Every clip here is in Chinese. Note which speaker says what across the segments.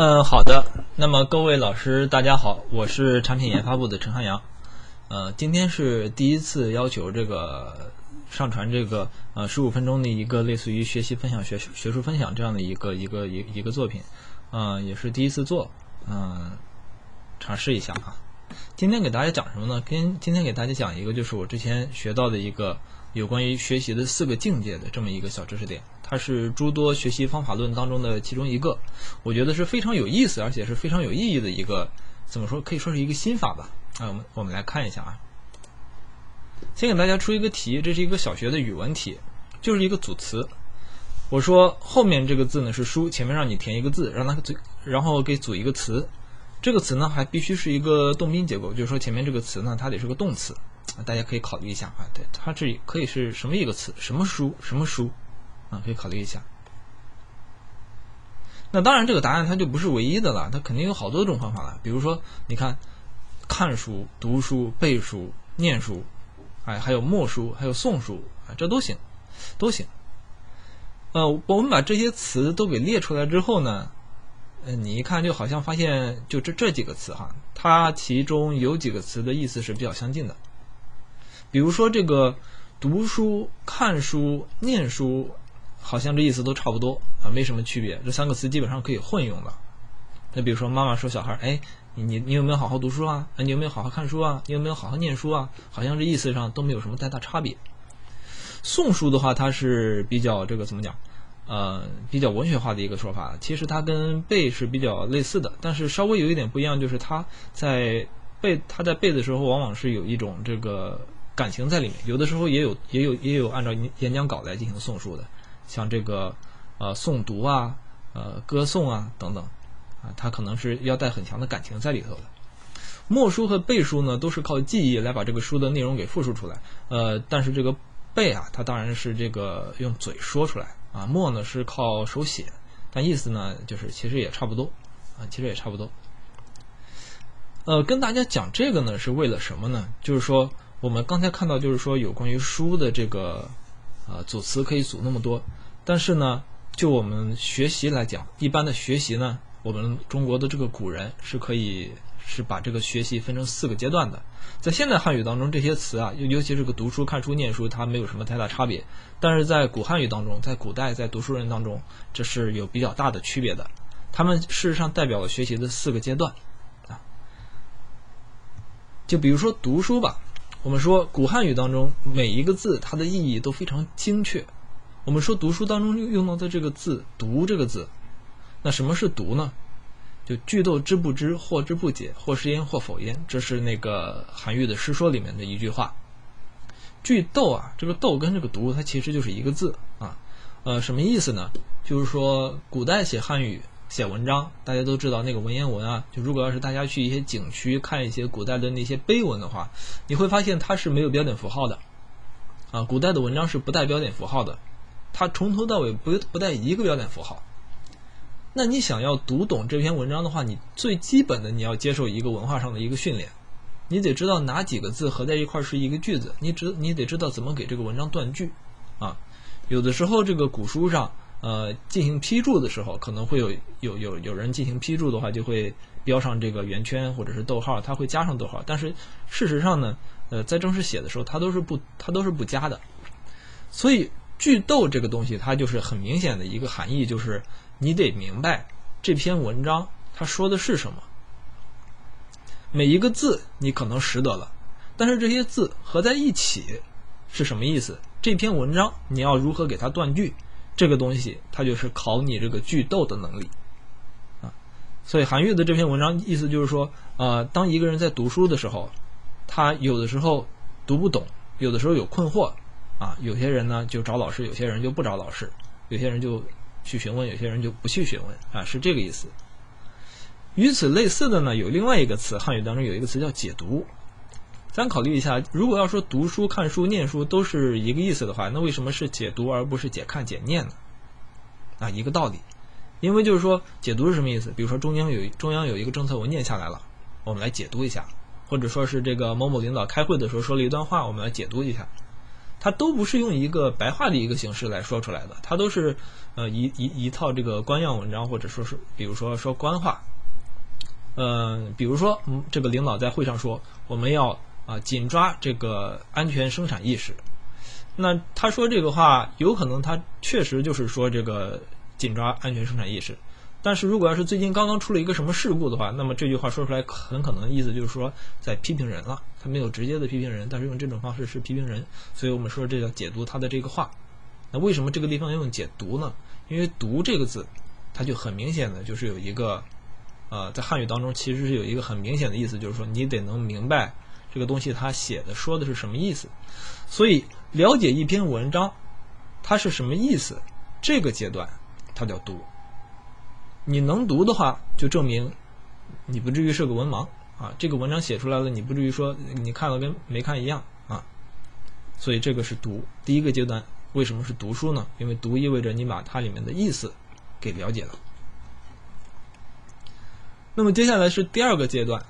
Speaker 1: 嗯，好的。那么各位老师，大家好，我是产品研发部的陈汉阳。呃，今天是第一次要求这个上传这个呃十五分钟的一个类似于学习分享、学学术分享这样的一个一个一一个作品，嗯，也是第一次做，嗯，尝试一下啊。今天给大家讲什么呢？跟今天给大家讲一个，就是我之前学到的一个有关于学习的四个境界的这么一个小知识点。它是诸多学习方法论当中的其中一个，我觉得是非常有意思，而且是非常有意义的一个，怎么说？可以说是一个心法吧。啊，我们我们来看一下啊。先给大家出一个题，这是一个小学的语文题，就是一个组词。我说后面这个字呢是书，前面让你填一个字，让它组，然后给组一个词。这个词呢还必须是一个动宾结构，就是说前面这个词呢它得是个动词。大家可以考虑一下啊，对，它这可以是什么一个词？什么书？什么书？啊，可以考虑一下。那当然，这个答案它就不是唯一的了，它肯定有好多种方法了。比如说，你看，看书、读书、背书、念书，哎，还有默书，还有诵书，啊，这都行，都行。呃，我们把这些词都给列出来之后呢，呃，你一看就好像发现，就这这几个词哈，它其中有几个词的意思是比较相近的。比如说这个读书、看书、念书。好像这意思都差不多啊，没什么区别。这三个词基本上可以混用的。那比如说，妈妈说小孩：“哎，你你你有没有好好读书啊？你有没有好好看书啊？你有没有好好念书啊？”好像这意思上都没有什么太大差别。宋书的话，它是比较这个怎么讲？呃，比较文学化的一个说法。其实它跟背是比较类似的，但是稍微有一点不一样，就是它在背，它在背的时候往往是有一种这个感情在里面，有的时候也有也有也有按照演讲稿来进行诵书的。像这个，呃，诵读啊，呃，歌颂啊，等等，啊，它可能是要带很强的感情在里头的。默书和背书呢，都是靠记忆来把这个书的内容给复述出来。呃，但是这个背啊，它当然是这个用嘴说出来啊。默呢是靠手写，但意思呢，就是其实也差不多，啊，其实也差不多。呃，跟大家讲这个呢，是为了什么呢？就是说，我们刚才看到，就是说有关于书的这个。啊，组词可以组那么多，但是呢，就我们学习来讲，一般的学习呢，我们中国的这个古人是可以是把这个学习分成四个阶段的。在现代汉语当中，这些词啊，尤尤其是个读书、看书、念书，它没有什么太大差别。但是在古汉语当中，在古代，在读书人当中，这是有比较大的区别的。他们事实上代表了学习的四个阶段啊。就比如说读书吧。我们说古汉语当中每一个字它的意义都非常精确。我们说读书当中用到的这个字“读”这个字，那什么是“读”呢？就句读知不知，或知不解，或是焉，或否焉。这是那个韩愈的《诗说》里面的一句话。句读啊，这个“读”跟这个“读”它其实就是一个字啊。呃，什么意思呢？就是说古代写汉语。写文章，大家都知道那个文言文啊。就如果要是大家去一些景区看一些古代的那些碑文的话，你会发现它是没有标点符号的，啊，古代的文章是不带标点符号的，它从头到尾不不带一个标点符号。那你想要读懂这篇文章的话，你最基本的你要接受一个文化上的一个训练，你得知道哪几个字合在一块是一个句子，你知你得知道怎么给这个文章断句，啊，有的时候这个古书上。呃，进行批注的时候，可能会有有有有人进行批注的话，就会标上这个圆圈或者是逗号，它会加上逗号。但是事实上呢，呃，在正式写的时候，它都是不它都是不加的。所以句逗这个东西，它就是很明显的一个含义，就是你得明白这篇文章它说的是什么。每一个字你可能识得了，但是这些字合在一起是什么意思？这篇文章你要如何给它断句？这个东西，它就是考你这个句逗的能力，啊，所以韩愈的这篇文章意思就是说，呃，当一个人在读书的时候，他有的时候读不懂，有的时候有困惑，啊，有些人呢就找老师，有些人就不找老师，有些人就去询问，有些人就不去询问，啊，是这个意思。与此类似的呢，有另外一个词，汉语当中有一个词叫解读。咱考虑一下，如果要说读书、看书、念书都是一个意思的话，那为什么是解读而不是解看、解念呢？啊，一个道理，因为就是说解读是什么意思？比如说中央有中央有一个政策文件下来了，我们来解读一下，或者说是这个某某领导开会的时候说了一段话，我们来解读一下。它都不是用一个白话的一个形式来说出来的，它都是呃一一一套这个官样文章，或者说是比如说说官话。呃，比如说，嗯，这个领导在会上说，我们要啊紧抓这个安全生产意识。那他说这个话，有可能他确实就是说这个紧抓安全生产意识。但是如果要是最近刚刚出了一个什么事故的话，那么这句话说出来很可能意思就是说在批评人了。他没有直接的批评人，但是用这种方式是批评人。所以我们说这叫解读他的这个话。那为什么这个地方要用解读呢？因为“读”这个字，它就很明显的就是有一个。呃，在汉语当中，其实是有一个很明显的意思，就是说你得能明白这个东西它写的说的是什么意思。所以，了解一篇文章它是什么意思，这个阶段它叫读。你能读的话，就证明你不至于是个文盲啊。这个文章写出来了，你不至于说你看了跟没看一样啊。所以这个是读第一个阶段。为什么是读书呢？因为读意味着你把它里面的意思给了解了。那么接下来是第二个阶段，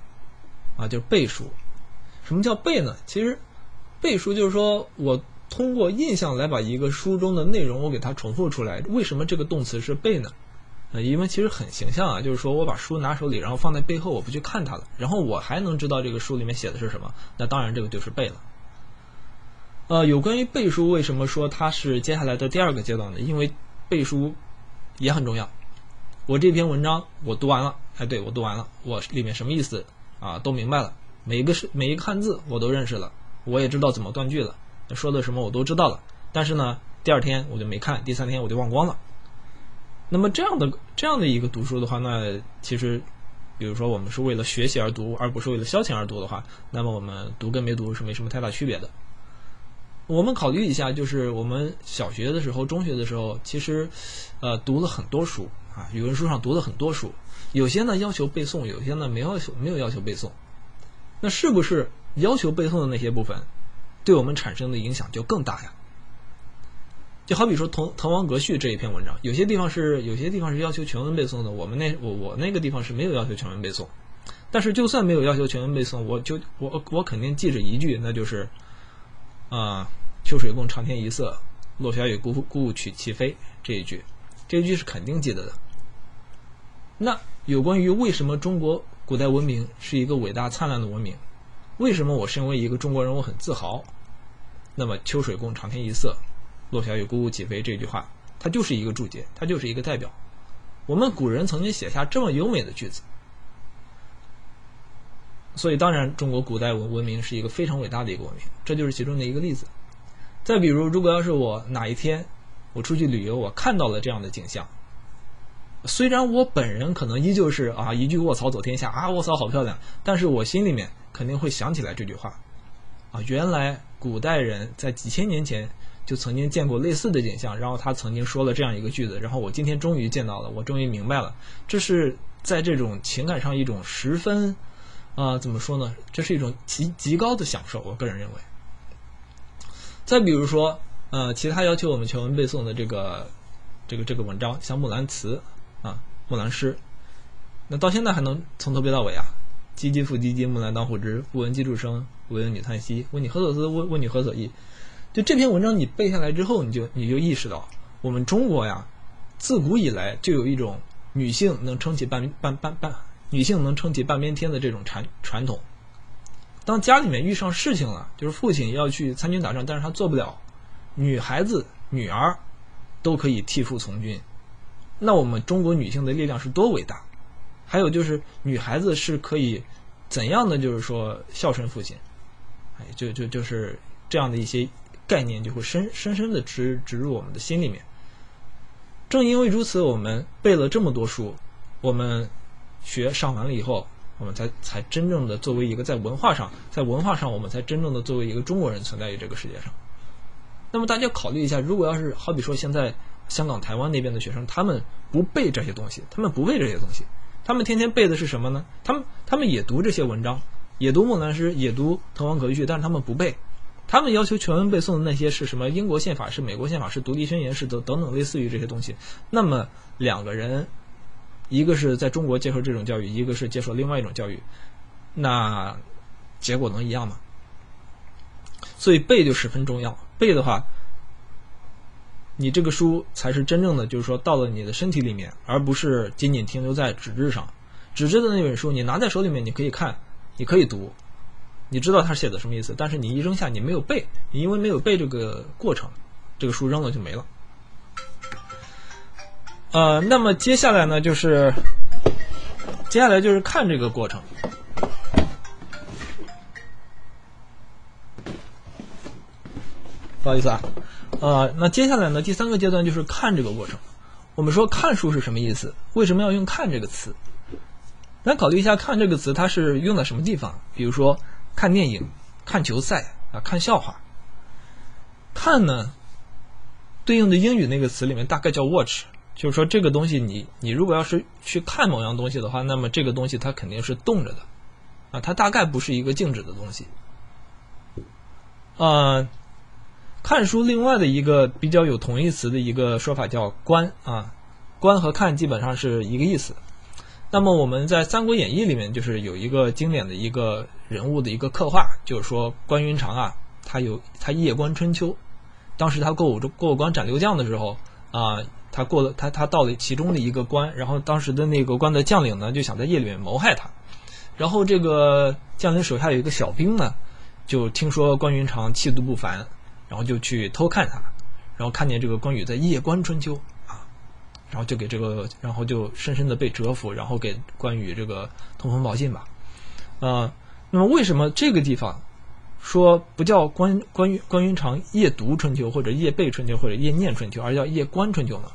Speaker 1: 啊，就是背书。什么叫背呢？其实背书就是说我通过印象来把一个书中的内容我给它重复出来。为什么这个动词是背呢？呃，因为其实很形象啊，就是说我把书拿手里，然后放在背后，我不去看它了，然后我还能知道这个书里面写的是什么。那当然这个就是背了。呃，有关于背书，为什么说它是接下来的第二个阶段呢？因为背书也很重要。我这篇文章我读完了。哎，对我读完了，我里面什么意思啊？都明白了，每一个是每一个汉字我都认识了，我也知道怎么断句了，说的什么我都知道了。但是呢，第二天我就没看，第三天我就忘光了。那么这样的这样的一个读书的话，那其实，比如说我们是为了学习而读，而不是为了消遣而读的话，那么我们读跟没读是没什么太大区别的。我们考虑一下，就是我们小学的时候、中学的时候，其实，呃，读了很多书啊，语文书上读了很多书。有些呢要求背诵，有些呢没要求，没有要求背诵。那是不是要求背诵的那些部分，对我们产生的影响就更大呀？就好比说《滕滕王阁序》这一篇文章，有些地方是有些地方是要求全文背诵的，我们那我我那个地方是没有要求全文背诵。但是就算没有要求全文背诵，我就我我肯定记着一句，那就是啊“秋水共长天一色，落霞与孤孤鹜齐齐飞”这一句，这一句是肯定记得的。那有关于为什么中国古代文明是一个伟大灿烂的文明，为什么我身为一个中国人我很自豪？那么“秋水共长天一色，落霞与孤鹜齐飞”这句话，它就是一个注解，它就是一个代表。我们古人曾经写下这么优美的句子，所以当然中国古代文文明是一个非常伟大的一个文明，这就是其中的一个例子。再比如，如果要是我哪一天我出去旅游，我看到了这样的景象。虽然我本人可能依旧是啊一句卧槽走天下啊卧槽好漂亮，但是我心里面肯定会想起来这句话，啊原来古代人在几千年前就曾经见过类似的景象，然后他曾经说了这样一个句子，然后我今天终于见到了，我终于明白了，这是在这种情感上一种十分啊怎么说呢？这是一种极极高的享受，我个人认为。再比如说呃其他要求我们全文背诵的这个这个这个文章，像《木兰辞》。啊，木兰诗，那到现在还能从头背到尾啊？唧唧复唧唧，木兰当户织。不闻机杼声，惟闻女叹息。问你何所思？问问你何所忆？就这篇文章你背下来之后，你就你就意识到，我们中国呀，自古以来就有一种女性能撑起半半半半，女性能撑起半边天的这种传传统。当家里面遇上事情了，就是父亲要去参军打仗，但是他做不了，女孩子女儿都可以替父从军。那我们中国女性的力量是多伟大？还有就是女孩子是可以怎样的，就是说孝顺父亲，哎，就就就是这样的一些概念就会深深深的植植入我们的心里面。正因为如此，我们背了这么多书，我们学上完了以后，我们才才真正的作为一个在文化上，在文化上我们才真正的作为一个中国人存在于这个世界上。那么大家考虑一下，如果要是好比说现在。香港、台湾那边的学生，他们不背这些东西，他们不背这些东西，他们天天背的是什么呢？他们他们也读这些文章，也读木兰诗，也读《滕王阁序》，但是他们不背。他们要求全文背诵的那些是什么？英国宪法是美国宪法是独立宣言是等等等类似于这些东西。那么两个人，一个是在中国接受这种教育，一个是接受另外一种教育，那结果能一样吗？所以背就十分重要。背的话，你这个书才是真正的，就是说到了你的身体里面，而不是仅仅停留在纸质上。纸质的那本书，你拿在手里面，你可以看，你可以读，你知道它写的什么意思。但是你一扔下，你没有背，你因为没有背这个过程，这个书扔了就没了。呃，那么接下来呢，就是接下来就是看这个过程。不好意思啊，呃，那接下来呢，第三个阶段就是看这个过程。我们说看书是什么意思？为什么要用“看”这个词？来考虑一下“看”这个词，它是用在什么地方？比如说看电影、看球赛啊、看笑话。看呢，对应的英语那个词里面大概叫 “watch”，就是说这个东西你你如果要是去看某样东西的话，那么这个东西它肯定是动着的啊，它大概不是一个静止的东西。呃。看书，另外的一个比较有同义词的一个说法叫观啊，观和看基本上是一个意思。那么我们在《三国演义》里面就是有一个经典的一个人物的一个刻画，就是说关云长啊，他有他夜观春秋，当时他过五过五关斩六将的时候啊，他过了他他到了其中的一个关，然后当时的那个关的将领呢就想在夜里面谋害他，然后这个将领手下有一个小兵呢，就听说关云长气度不凡。然后就去偷看他，然后看见这个关羽在夜观春秋啊，然后就给这个，然后就深深的被折服，然后给关羽这个通风报信吧，啊，那么为什么这个地方说不叫关关羽关云长夜读春秋或者夜背春秋或者夜念春秋，而叫夜观春秋呢？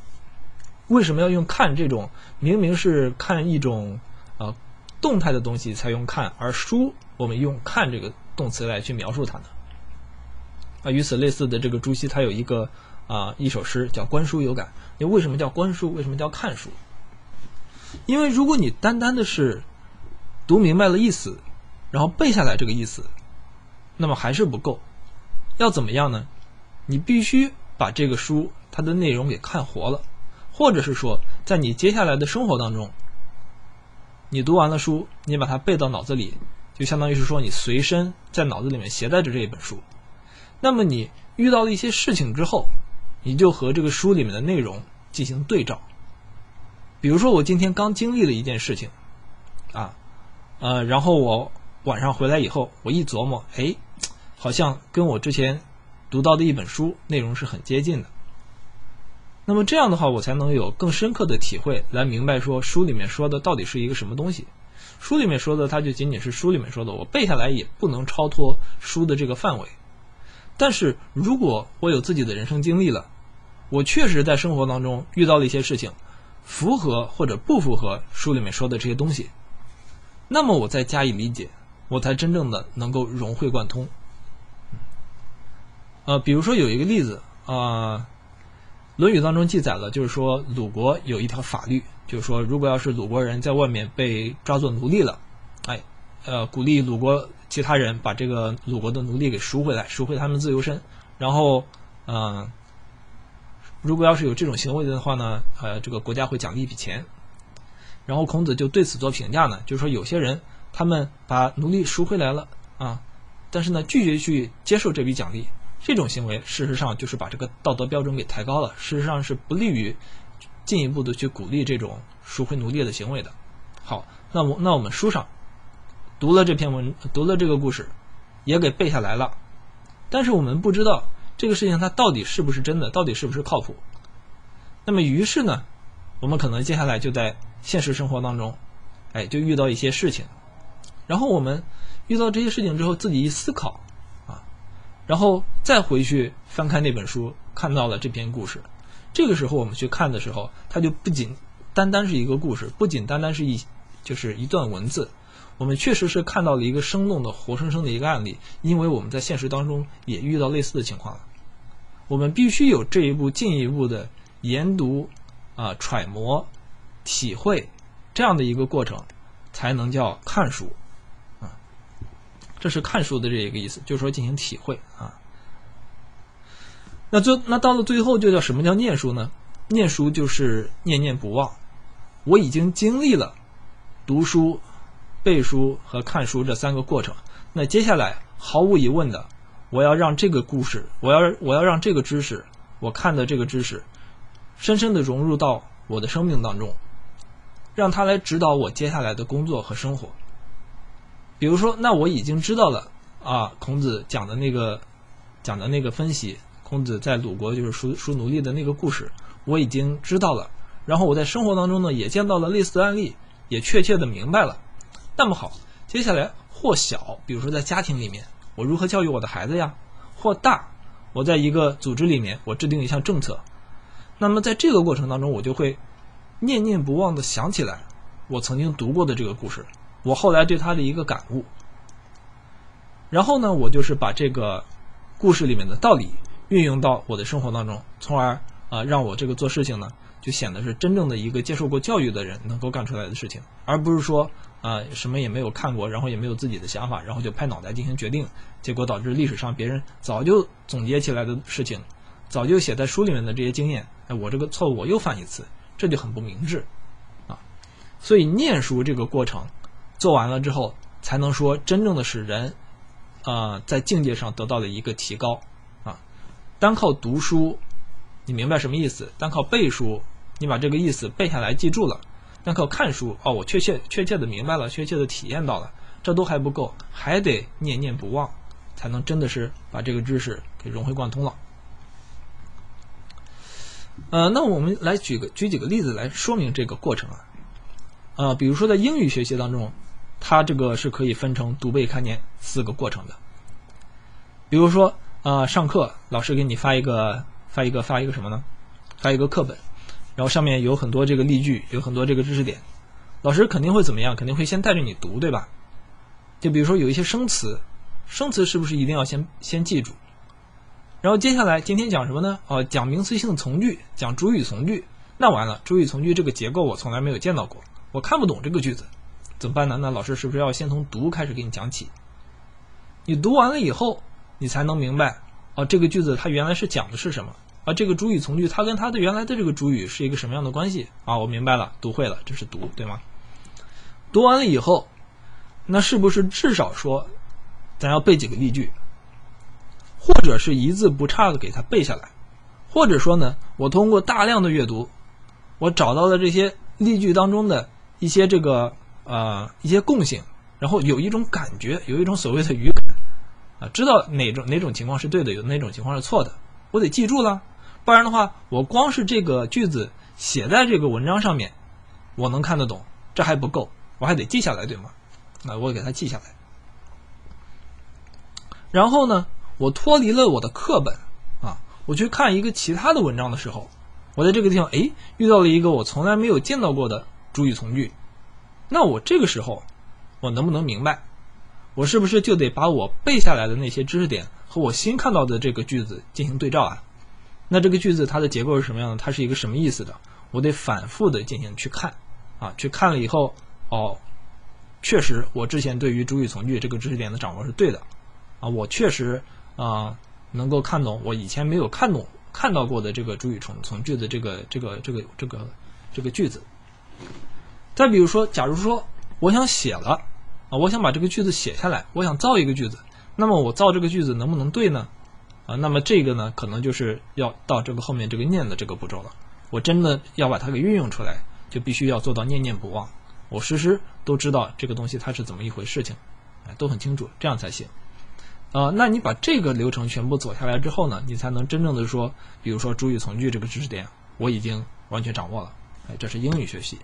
Speaker 1: 为什么要用看这种明明是看一种啊动态的东西才用看，而书我们用看这个动词来去描述它呢？啊，与此类似的这个朱熹，他有一个啊一首诗叫《观书有感》。你为什么叫观书？为什么叫看书？因为如果你单单的是读明白了意思，然后背下来这个意思，那么还是不够。要怎么样呢？你必须把这个书它的内容给看活了，或者是说，在你接下来的生活当中，你读完了书，你把它背到脑子里，就相当于是说你随身在脑子里面携带着这一本书。那么你遇到了一些事情之后，你就和这个书里面的内容进行对照。比如说，我今天刚经历了一件事情，啊，呃，然后我晚上回来以后，我一琢磨，哎，好像跟我之前读到的一本书内容是很接近的。那么这样的话，我才能有更深刻的体会，来明白说书里面说的到底是一个什么东西。书里面说的，它就仅仅是书里面说的，我背下来也不能超脱书的这个范围。但是如果我有自己的人生经历了，我确实在生活当中遇到了一些事情，符合或者不符合书里面说的这些东西，那么我再加以理解，我才真正的能够融会贯通。呃，比如说有一个例子啊，《论语》当中记载了，就是说鲁国有一条法律，就是说如果要是鲁国人在外面被抓做奴隶了，哎，呃，鼓励鲁国。其他人把这个鲁国的奴隶给赎回来，赎回他们自由身。然后，嗯，如果要是有这种行为的话呢，呃，这个国家会奖励一笔钱。然后孔子就对此做评价呢，就是说有些人他们把奴隶赎回来了啊，但是呢拒绝去接受这笔奖励，这种行为事实上就是把这个道德标准给抬高了，事实上是不利于进一步的去鼓励这种赎回奴隶的行为的。好，那我那我们书上。读了这篇文，读了这个故事，也给背下来了。但是我们不知道这个事情它到底是不是真的，到底是不是靠谱。那么于是呢，我们可能接下来就在现实生活当中，哎，就遇到一些事情。然后我们遇到这些事情之后，自己一思考啊，然后再回去翻开那本书，看到了这篇故事。这个时候我们去看的时候，它就不仅单单是一个故事，不仅单单是一就是一段文字。我们确实是看到了一个生动的、活生生的一个案例，因为我们在现实当中也遇到类似的情况了。我们必须有这一步进一步的研读、啊揣摩、体会这样的一个过程，才能叫看书啊。这是看书的这一个意思，就是说进行体会啊。那最那到了最后，就叫什么叫念书呢？念书就是念念不忘。我已经经历了读书。背书和看书这三个过程，那接下来毫无疑问的，我要让这个故事，我要我要让这个知识，我看的这个知识，深深的融入到我的生命当中，让它来指导我接下来的工作和生活。比如说，那我已经知道了啊，孔子讲的那个讲的那个分析，孔子在鲁国就是赎赎奴隶的那个故事，我已经知道了。然后我在生活当中呢，也见到了类似的案例，也确切的明白了。那么好，接下来或小，比如说在家庭里面，我如何教育我的孩子呀？或大，我在一个组织里面，我制定一项政策。那么在这个过程当中，我就会念念不忘的想起来我曾经读过的这个故事。我后来对他的一个感悟，然后呢，我就是把这个故事里面的道理运用到我的生活当中，从而啊，让我这个做事情呢，就显得是真正的一个接受过教育的人能够干出来的事情，而不是说啊，什么也没有看过，然后也没有自己的想法，然后就拍脑袋进行决定，结果导致历史上别人早就总结起来的事情，早就写在书里面的这些经验，哎，我这个错误我又犯一次，这就很不明智啊。所以念书这个过程。做完了之后，才能说真正的使人，啊，在境界上得到了一个提高，啊，单靠读书，你明白什么意思？单靠背书，你把这个意思背下来记住了；单靠看书，哦，我确切确切的明白了，确切的体验到了，这都还不够，还得念念不忘，才能真的是把这个知识给融会贯通了。呃，那我们来举个举几个例子来说明这个过程啊，呃，比如说在英语学习当中。它这个是可以分成读背看念四个过程的。比如说，啊，上课老师给你发一个发一个发一个什么呢？发一个课本，然后上面有很多这个例句，有很多这个知识点。老师肯定会怎么样？肯定会先带着你读，对吧？就比如说有一些生词，生词是不是一定要先先记住？然后接下来今天讲什么呢？哦，讲名词性从句，讲主语从句。那完了，主语从句这个结构我从来没有见到过，我看不懂这个句子。怎么办呢？那老师是不是要先从读开始给你讲起？你读完了以后，你才能明白哦，这个句子它原来是讲的是什么？啊，这个主语从句它跟它的原来的这个主语是一个什么样的关系？啊，我明白了，读会了，这是读，对吗？读完了以后，那是不是至少说，咱要背几个例句，或者是一字不差的给它背下来？或者说呢，我通过大量的阅读，我找到了这些例句当中的一些这个。呃，一些共性，然后有一种感觉，有一种所谓的语感，啊，知道哪种哪种情况是对的，有哪种情况是错的，我得记住了，不然的话，我光是这个句子写在这个文章上面，我能看得懂，这还不够，我还得记下来，对吗？那我给它记下来，然后呢，我脱离了我的课本，啊，我去看一个其他的文章的时候，我在这个地方，哎，遇到了一个我从来没有见到过的主语从句。那我这个时候，我能不能明白？我是不是就得把我背下来的那些知识点和我新看到的这个句子进行对照啊？那这个句子它的结构是什么样的？它是一个什么意思的？我得反复的进行去看，啊，去看了以后，哦，确实我之前对于主语从句这个知识点的掌握是对的，啊，我确实啊能够看懂我以前没有看懂看到过的这个主语从从句的这个这个这个这个这个句子。再比如说，假如说我想写了啊，我想把这个句子写下来，我想造一个句子，那么我造这个句子能不能对呢？啊，那么这个呢，可能就是要到这个后面这个念的这个步骤了。我真的要把它给运用出来，就必须要做到念念不忘，我时时都知道这个东西它是怎么一回事情，哎，都很清楚，这样才行。啊，那你把这个流程全部走下来之后呢，你才能真正的说，比如说主语从句这个知识点，我已经完全掌握了。哎，这是英语学习。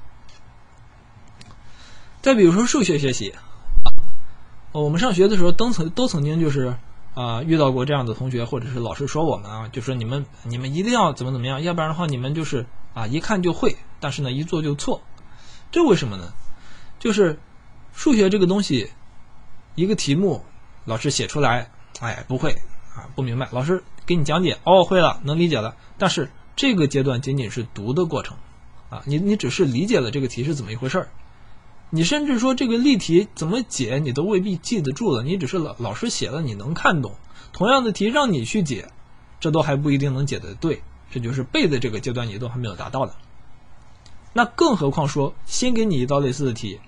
Speaker 1: 再比如说数学学习，我们上学的时候都曾都曾经就是啊遇到过这样的同学，或者是老师说我们啊，就说你们你们一定要怎么怎么样，要不然的话你们就是啊一看就会，但是呢一做就错，这为什么呢？就是数学这个东西，一个题目老师写出来，哎不会啊不明白，老师给你讲解哦会了能理解了，但是这个阶段仅仅是读的过程啊，你你只是理解了这个题是怎么一回事儿。你甚至说这个例题怎么解，你都未必记得住了。你只是老老师写了，你能看懂。同样的题让你去解，这都还不一定能解得对。这就是背的这个阶段，你都还没有达到的。那更何况说，先给你一道类似的题，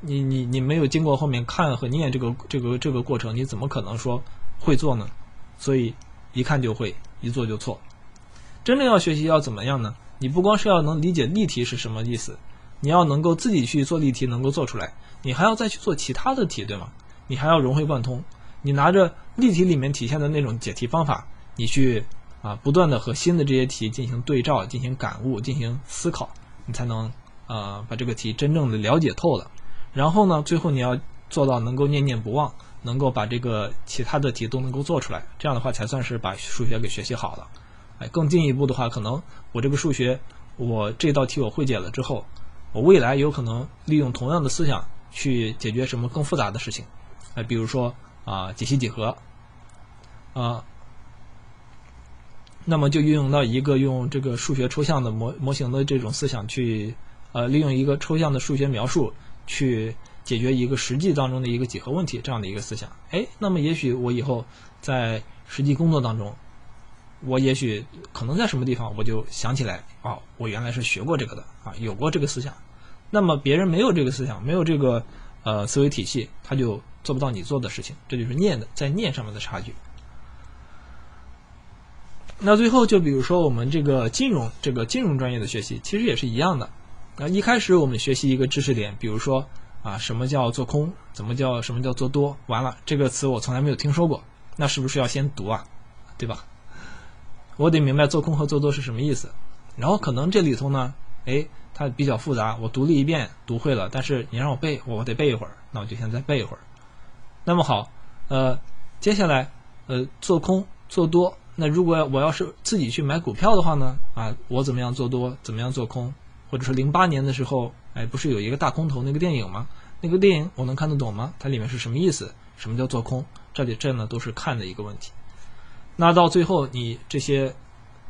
Speaker 1: 你你你没有经过后面看和念这个这个这个过程，你怎么可能说会做呢？所以一看就会，一做就错。真正要学习要怎么样呢？你不光是要能理解例题是什么意思，你要能够自己去做例题，能够做出来，你还要再去做其他的题，对吗？你还要融会贯通。你拿着例题里面体现的那种解题方法，你去啊不断的和新的这些题进行对照、进行感悟、进行思考，你才能呃把这个题真正的了解透了。然后呢，最后你要做到能够念念不忘，能够把这个其他的题都能够做出来，这样的话才算是把数学给学习好了。哎，更进一步的话，可能我这个数学，我这道题我会解了之后，我未来有可能利用同样的思想去解决什么更复杂的事情。哎，比如说啊，解析几何，啊，那么就运用到一个用这个数学抽象的模模型的这种思想去，呃，利用一个抽象的数学描述去解决一个实际当中的一个几何问题这样的一个思想。哎，那么也许我以后在实际工作当中。我也许可能在什么地方，我就想起来啊，我原来是学过这个的啊，有过这个思想。那么别人没有这个思想，没有这个呃思维体系，他就做不到你做的事情。这就是念的在念上面的差距。那最后就比如说我们这个金融这个金融专业的学习，其实也是一样的。那一开始我们学习一个知识点，比如说啊，什么叫做空，怎么叫什么叫做多，完了这个词我从来没有听说过，那是不是要先读啊？对吧？我得明白做空和做多是什么意思，然后可能这里头呢，哎，它比较复杂，我读了一遍，读会了，但是你让我背，我得背一会儿，那我就先再背一会儿。那么好，呃，接下来，呃，做空做多，那如果我要是自己去买股票的话呢，啊，我怎么样做多，怎么样做空，或者说零八年的时候，哎，不是有一个大空头那个电影吗？那个电影我能看得懂吗？它里面是什么意思？什么叫做空？这里这呢都是看的一个问题。那到最后，你这些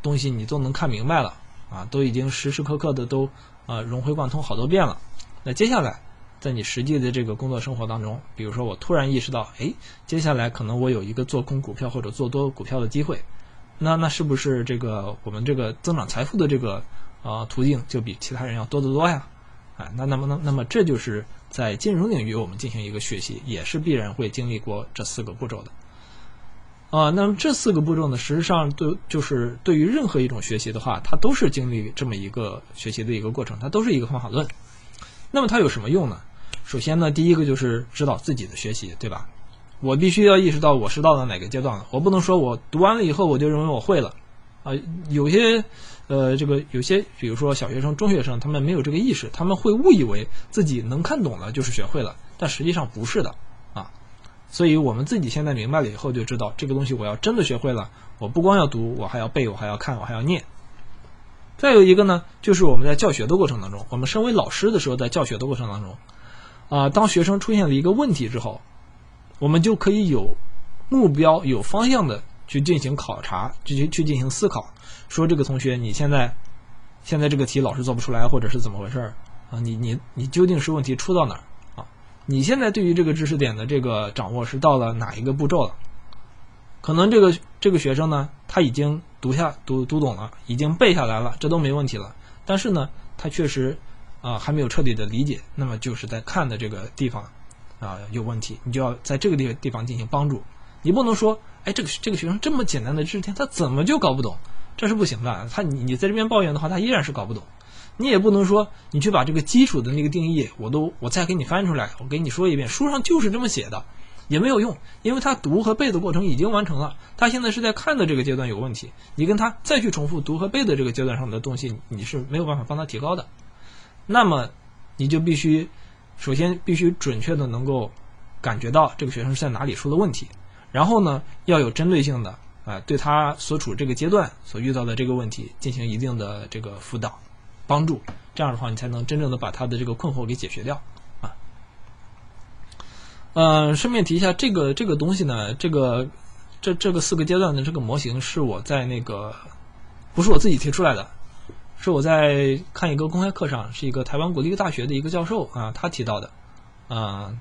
Speaker 1: 东西你都能看明白了啊，都已经时时刻刻的都啊融会贯通好多遍了。那接下来，在你实际的这个工作生活当中，比如说我突然意识到，哎，接下来可能我有一个做空股票或者做多股票的机会，那那是不是这个我们这个增长财富的这个啊途径就比其他人要多得多呀？啊，那那么那那么这就是在金融领域我们进行一个学习，也是必然会经历过这四个步骤的。啊，那么这四个步骤呢，实际上都就是对于任何一种学习的话，它都是经历这么一个学习的一个过程，它都是一个方法论。那么它有什么用呢？首先呢，第一个就是指导自己的学习，对吧？我必须要意识到我是到了哪个阶段了，我不能说我读完了以后我就认为我会了。啊，有些呃，这个有些，比如说小学生、中学生，他们没有这个意识，他们会误以为自己能看懂了就是学会了，但实际上不是的。所以我们自己现在明白了以后，就知道这个东西我要真的学会了，我不光要读，我还要背，我还要看，我还要念。再有一个呢，就是我们在教学的过程当中，我们身为老师的时候，在教学的过程当中，啊，当学生出现了一个问题之后，我们就可以有目标、有方向的去进行考察，去去进行思考，说这个同学你现在现在这个题老师做不出来，或者是怎么回事儿啊？你你你究竟是问题出到哪儿？你现在对于这个知识点的这个掌握是到了哪一个步骤了？可能这个这个学生呢，他已经读下读读懂了，已经背下来了，这都没问题了。但是呢，他确实啊还没有彻底的理解，那么就是在看的这个地方啊有问题，你就要在这个地地方进行帮助。你不能说，哎，这个这个学生这么简单的知识点，他怎么就搞不懂？这是不行的。他你你在这边抱怨的话，他依然是搞不懂。你也不能说，你去把这个基础的那个定义，我都我再给你翻出来，我给你说一遍，书上就是这么写的，也没有用，因为他读和背的过程已经完成了，他现在是在看的这个阶段有问题，你跟他再去重复读和背的这个阶段上的东西，你是没有办法帮他提高的。那么，你就必须首先必须准确的能够感觉到这个学生是在哪里出了问题，然后呢，要有针对性的啊，对他所处这个阶段所遇到的这个问题进行一定的这个辅导。帮助，这样的话，你才能真正的把他的这个困惑给解决掉，啊。呃，顺便提一下，这个这个东西呢，这个这这个四个阶段的这个模型是我在那个不是我自己提出来的，是我在看一个公开课上，是一个台湾国立大学的一个教授啊，他提到的，啊，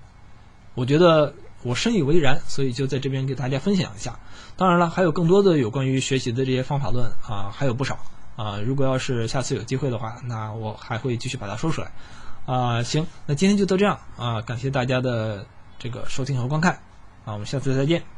Speaker 1: 我觉得我深以为然，所以就在这边给大家分享一下。当然了，还有更多的有关于学习的这些方法论啊，还有不少。啊，如果要是下次有机会的话，那我还会继续把它说出来。啊，行，那今天就到这样啊，感谢大家的这个收听和观看，啊，我们下次再见。